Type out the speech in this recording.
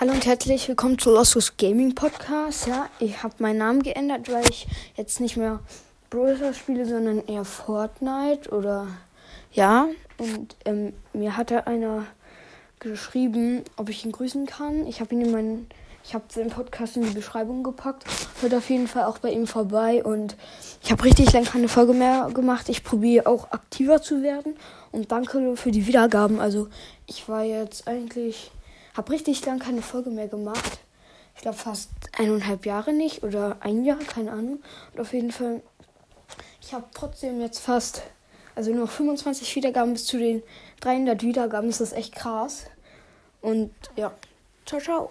Hallo und herzlich willkommen zu Lossus Gaming Podcast. Ja, ich habe meinen Namen geändert, weil ich jetzt nicht mehr Browser spiele, sondern eher Fortnite oder ja. Und ähm, mir hatte einer geschrieben, ob ich ihn grüßen kann. Ich habe ihn in meinen, ich habe den Podcast in die Beschreibung gepackt. Hört auf jeden Fall auch bei ihm vorbei und ich habe richtig lange keine Folge mehr gemacht. Ich probiere auch aktiver zu werden und danke für die Wiedergaben. Also ich war jetzt eigentlich habe richtig lang keine Folge mehr gemacht. Ich glaube fast eineinhalb Jahre nicht oder ein Jahr, keine Ahnung. Und auf jeden Fall, ich habe trotzdem jetzt fast, also nur noch 25 Wiedergaben bis zu den 300 Wiedergaben. Das ist echt krass. Und ja, ciao, ciao.